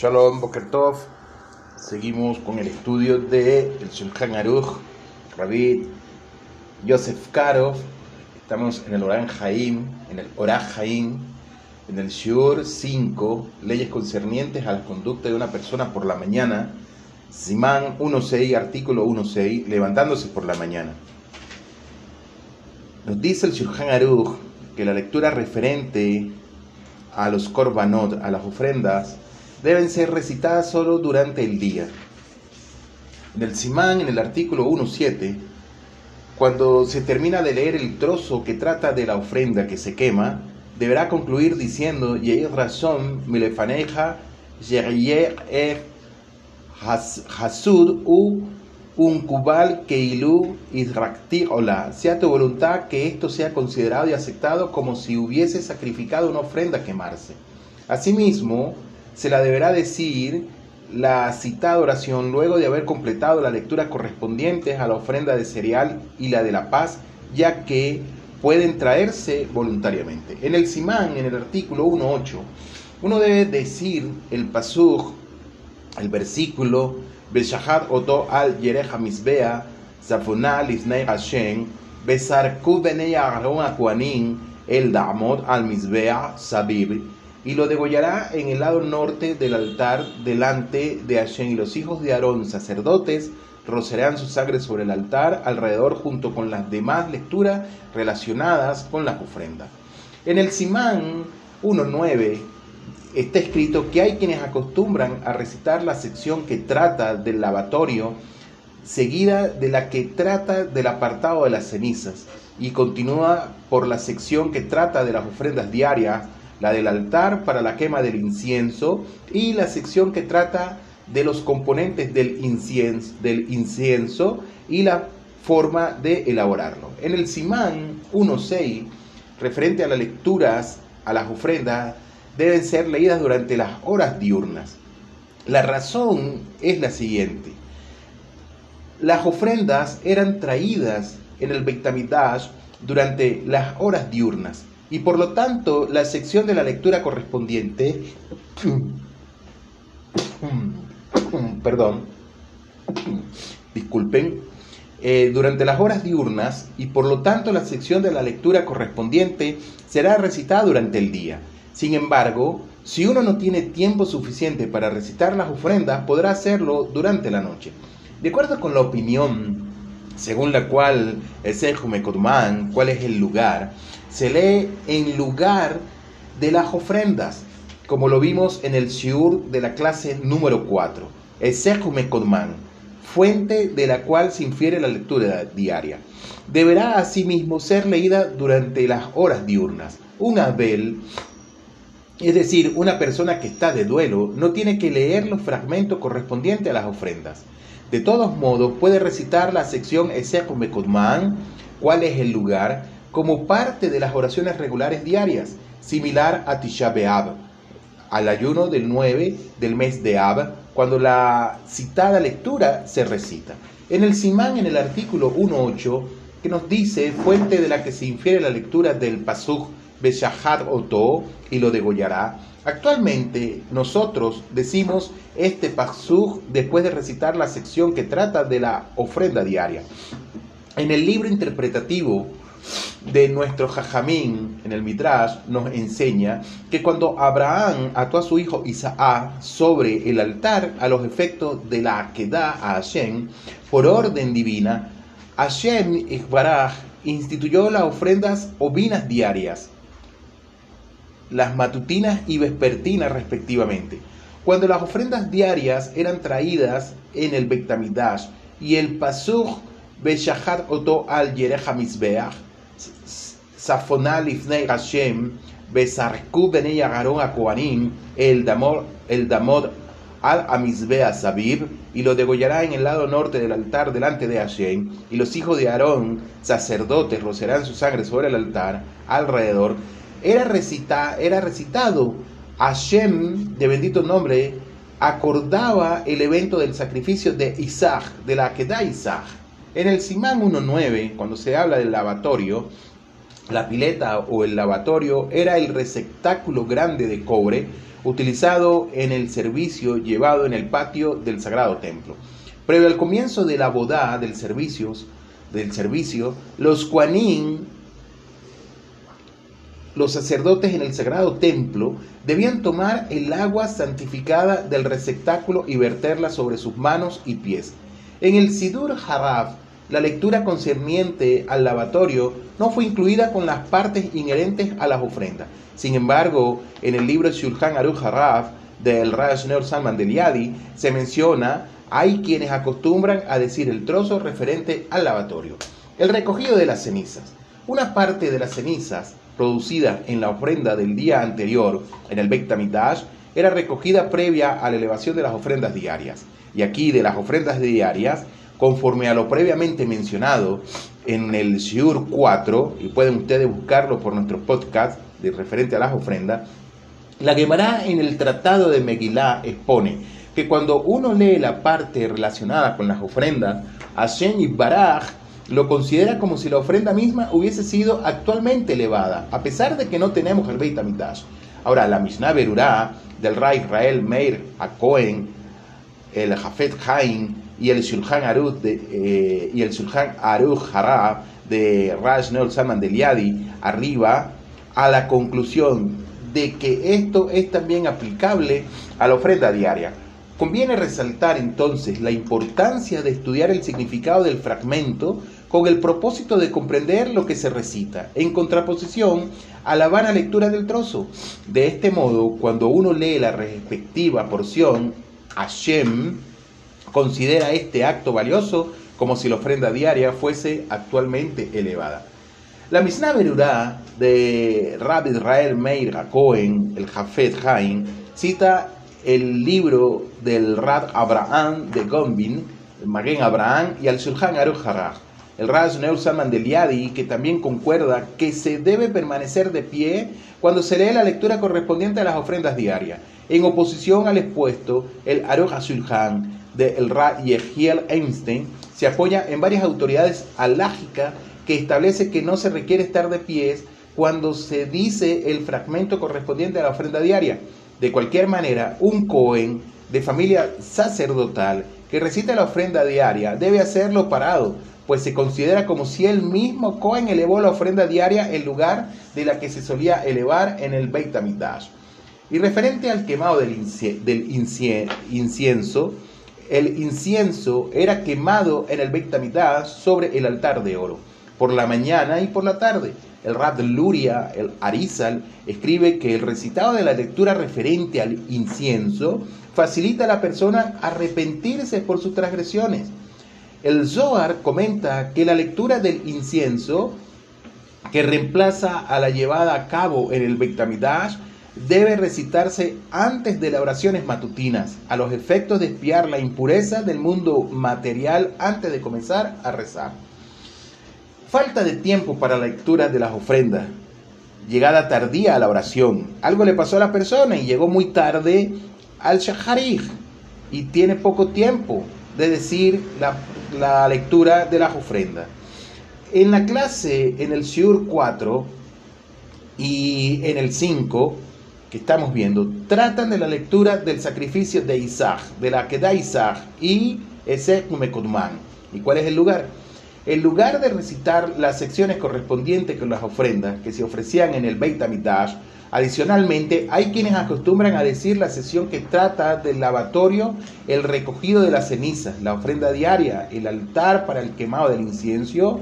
Shalom, Boker Tov. Seguimos con el estudio de el Shulchan Aruch, Rabbi Yosef Karov. Estamos en el Oran Haim, en el Orah Haim, en el Shiur 5, leyes concernientes a la conducta de una persona por la mañana. Simán 1.6, artículo 1.6, levantándose por la mañana. Nos dice el Shulchan Aruch que la lectura referente a los korbanot, a las ofrendas, deben ser recitadas solo durante el día. En el Simán, en el artículo 1.7, cuando se termina de leer el trozo que trata de la ofrenda que se quema, deberá concluir diciendo, Yeir razón milefaneja, hasud u un kubal keilu israkti ola. Sea tu voluntad que esto sea considerado y aceptado como si hubiese sacrificado una ofrenda a quemarse. Asimismo, se la deberá decir la citada oración luego de haber completado la lectura correspondiente a la ofrenda de cereal y la de la paz, ya que pueden traerse voluntariamente. En el Simán, en el artículo 1.8, uno debe decir el pasuk, el versículo Beshahat oto al yereja misbea, zafonal lifnei Hashem, besarku benei Aaron akuanin, el damot al misbea sabib, y lo degollará en el lado norte del altar delante de Hashem, y los hijos de Aarón, sacerdotes, rocerán su sangre sobre el altar alrededor junto con las demás lecturas relacionadas con las ofrendas. En el Simán 1.9 está escrito que hay quienes acostumbran a recitar la sección que trata del lavatorio, seguida de la que trata del apartado de las cenizas, y continúa por la sección que trata de las ofrendas diarias, la del altar para la quema del incienso, y la sección que trata de los componentes del incienso, del incienso y la forma de elaborarlo. En el Simán 1.6, referente a las lecturas, a las ofrendas, deben ser leídas durante las horas diurnas. La razón es la siguiente. Las ofrendas eran traídas en el Bektamidash durante las horas diurnas y por lo tanto la sección de la lectura correspondiente perdón disculpen eh, durante las horas diurnas y por lo tanto la sección de la lectura correspondiente será recitada durante el día sin embargo, si uno no tiene tiempo suficiente para recitar las ofrendas, podrá hacerlo durante la noche. De acuerdo con la opinión según la cual el Sejume cuál es el lugar, se lee en lugar de las ofrendas, como lo vimos en el Shiur de la clase número 4. El Sejume fuente de la cual se infiere la lectura diaria. Deberá asimismo ser leída durante las horas diurnas. Un Abel es decir, una persona que está de duelo no tiene que leer los fragmentos correspondientes a las ofrendas. De todos modos, puede recitar la sección Esekumekudman, cuál es el lugar, como parte de las oraciones regulares diarias, similar a Tisha B'Av, al ayuno del 9 del mes de Ab, cuando la citada lectura se recita. En el Simán, en el artículo 1.8, que nos dice, fuente de la que se infiere la lectura del Pasuk Beshahat Oto y lo degollará. Actualmente nosotros decimos este pasuk después de recitar la sección que trata de la ofrenda diaria. En el libro interpretativo de nuestro Jajamín en el Midrash nos enseña que cuando Abraham ató a su hijo Isaac sobre el altar a los efectos de la Akedah a Hashem, por orden divina, Hashem Ichbaraj instituyó las ofrendas ovinas diarias las matutinas y vespertinas respectivamente. Cuando las ofrendas diarias eran traídas en el Bektamidash y el Pasuk Beshahat Oto al Yereja Mizbeach, Safonal Ifnei Hashem, Besarku Benei Agaron a el Damor, el Damor al Amizbea Sabib, y lo degollará en el lado norte del altar delante de Hashem, y los hijos de Aarón, sacerdotes, rocerán su sangre sobre el altar alrededor era, recita, era recitado. Hashem, de bendito nombre, acordaba el evento del sacrificio de Isaac, de la que da Isaac. En el Simán 1.9, cuando se habla del lavatorio, la pileta o el lavatorio era el receptáculo grande de cobre utilizado en el servicio llevado en el patio del Sagrado Templo. Previo al comienzo de la boda del servicio, del servicio los Kuanin, los sacerdotes en el Sagrado Templo, debían tomar el agua santificada del receptáculo y verterla sobre sus manos y pies. En el Sidur Haraf, la lectura concerniente al lavatorio no fue incluida con las partes inherentes a las ofrendas. Sin embargo, en el libro Shulchan Aruch del Raj Salman del Yadi se menciona hay quienes acostumbran a decir el trozo referente al lavatorio. El recogido de las cenizas. Una parte de las cenizas producidas en la ofrenda del día anterior en el Beit era recogida previa a la elevación de las ofrendas diarias. Y aquí de las ofrendas diarias, conforme a lo previamente mencionado en el Shiur 4, y pueden ustedes buscarlo por nuestro podcast de referente a las ofrendas, la Gemara en el Tratado de Megilá expone que cuando uno lee la parte relacionada con las ofrendas, Hashem y Baraj lo considera como si la ofrenda misma hubiese sido actualmente elevada, a pesar de que no tenemos el Beit HaMikdash. Ahora, la Mishnah Berurá del Rey Israel Meir a Cohen, el Jafet Haim y el Shulchan Aruch de, eh, y el de Raj Neol Salman del Yadi arriba a la conclusión de que esto es también aplicable a la ofrenda diaria. Conviene resaltar entonces la importancia de estudiar el significado del fragmento con el propósito de comprender lo que se recita, en contraposición a la vana lectura del trozo. De este modo, cuando uno lee la respectiva porción, Hashem considera este acto valioso como si la ofrenda diaria fuese actualmente elevada. La Mishnah Berurá de Rabbi Israel Meir Cohen, el Jafet Haim, cita el libro del Rad Abraham de Gombin, el Magen Abraham y al Shulchan Aruch el Raj Neur Salman del Yadi, que también concuerda que se debe permanecer de pie cuando se lee la lectura correspondiente a las ofrendas diarias. En oposición al expuesto, el Aruch Shulchan de el Ra Yehiel Einstein se apoya en varias autoridades alágicas que establece que no se requiere estar de pie cuando se dice el fragmento correspondiente a la ofrenda diaria. De cualquier manera, un Cohen de familia sacerdotal que recita la ofrenda diaria debe hacerlo parado, pues se considera como si el mismo Cohen elevó la ofrenda diaria en lugar de la que se solía elevar en el Beit HaMikdash. Y referente al quemado del, incienso, el incienso era quemado en el Beit sobre el altar de oro, por la mañana y por la tarde el Rab Luria, el Arizal, escribe que el recitado de la lectura referente al incienso facilita a la persona arrepentirse por sus transgresiones. El Zohar comenta que la lectura del incienso, que reemplaza a la llevada a cabo en el Bektamidash, debe recitarse antes de las oraciones matutinas, a los efectos de espiar la impureza del mundo material antes de comenzar a rezar. Falta de tiempo para la lectura de las ofrendas. Llegada tardía a la oración. Algo le pasó a la persona y llegó muy tarde al shaharij y tiene poco tiempo de decir la, lectura de las ofrendas. En la clase, en el Siur 4 y en el 5, que estamos viendo, tratan de la lectura del sacrificio de Isaac, de la que da Isaac y ese Mekodman. ¿Y cuál es el lugar? En lugar de recitar las secciones correspondientes con las ofrendas que se ofrecían en el Beit HaMikdash, adicionalmente hay quienes acostumbran a decir la sesión que trata del lavatorio, el recogido de las cenizas, la ofrenda diaria, el altar para el quemado del incienso,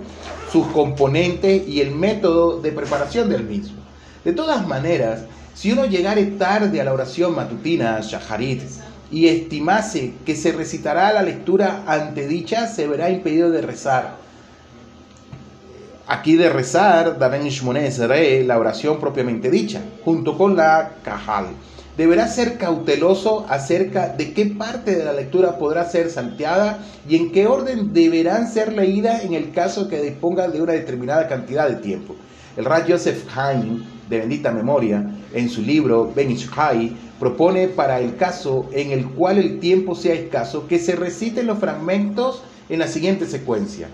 sus componentes y el método de preparación del mismo. De todas maneras, si uno llegare tarde a la oración matutina, Shaharit, y estimase que se recitará la lectura antedicha, se verá impedido de rezar aquí de rezar, Daven Shmoné la oración propiamente dicha, junto con la Cajal. Deberá ser cauteloso acerca de qué parte de la lectura podrá ser salteada y en qué orden deberán ser leídas en el caso que disponga de una determinada cantidad de tiempo. El Raj Joseph Haim, de bendita memoria, en su libro Ben Ishai, propone para el caso en el cual el tiempo sea escaso que se reciten los fragmentos en la siguiente secuencia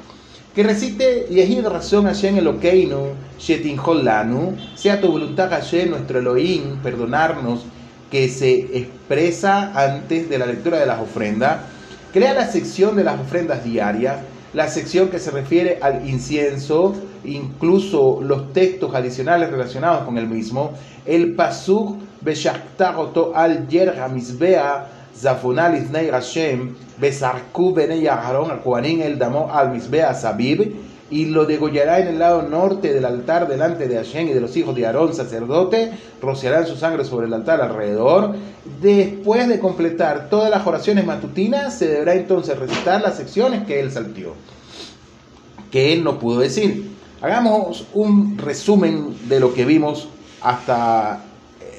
que recite Yehid razón Hashem Elokeinu, Shetin Holanu, sea tu voluntad Hashem nuestro Elohim, perdonarnos, que se expresa antes de la lectura de las ofrendas. Crea la sección de las ofrendas diarias, la sección que se refiere al incienso, incluso los textos adicionales relacionados con el mismo, el pasuk beshaktaroto al yerga misbea zafonal isnei Hashem besarku benei Aharon el damo al misbea sabib y lo degollará en el lado norte del altar delante de Hashem y de los hijos de Aarón, sacerdote, rociarán su sangre sobre el altar alrededor. Después de completar todas las oraciones matutinas, se deberá entonces recitar las secciones que él saltió, que él no pudo decir. Hagamos un resumen de lo que vimos hasta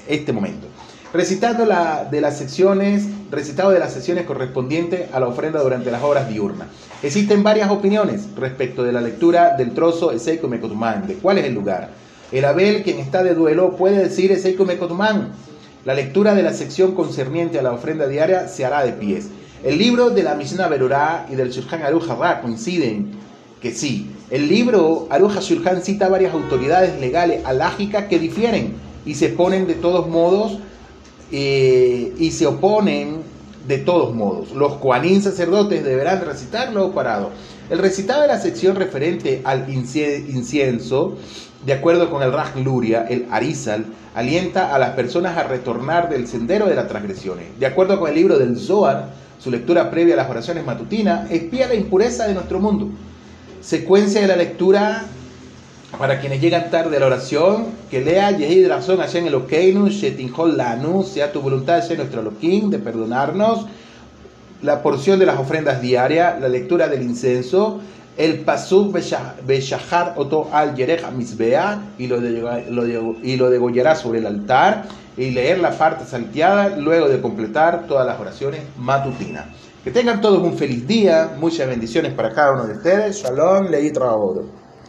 este momento. Recitando la, de las secciones, recitado de las sesiones correspondientes a la ofrenda durante las horas diurnas. Existen varias opiniones respecto de la lectura del trozo Eseiko Mekotumán, de cuál es el lugar. El Abel, quien está de duelo, puede decir Eseiko Mekotumán. La lectura de la sección concerniente a la ofrenda diaria se hará de pies. El libro de la Mishnah Berurá y del Shulchan Aruch coinciden que sí. El libro Aruch Shulchan cita varias autoridades legales alágicas que difieren y se ponen de todos modos eh, y se oponen de todos modos. Los cuanín sacerdotes deberán recitarlo parado. El recitado de la sección referente al incienso, de acuerdo con el Raj Luria, el Arizal, alienta a las personas a retornar del sendero de las transgresiones. De acuerdo con el libro del Zohar, su lectura previa a las oraciones matutinas espía la impureza de nuestro mundo. Secuencia de la lectura para quienes llegan tarde a la oración, que lea Yehid Razón Hashem Elokeinu, Shetinhol Lanu, sea tu voluntad, sea nuestro Elohim, de perdonarnos, la porción de las ofrendas diarias, la lectura del incenso, el Pasuk Beshahar Oto al Yerech Misbea, y lo, y lo degollará sobre el altar, y leer la parte salteada luego de completar todas las oraciones matutinas. Que tengan todos un feliz día, muchas bendiciones para cada uno de ustedes. Shalom, Leit Raodo.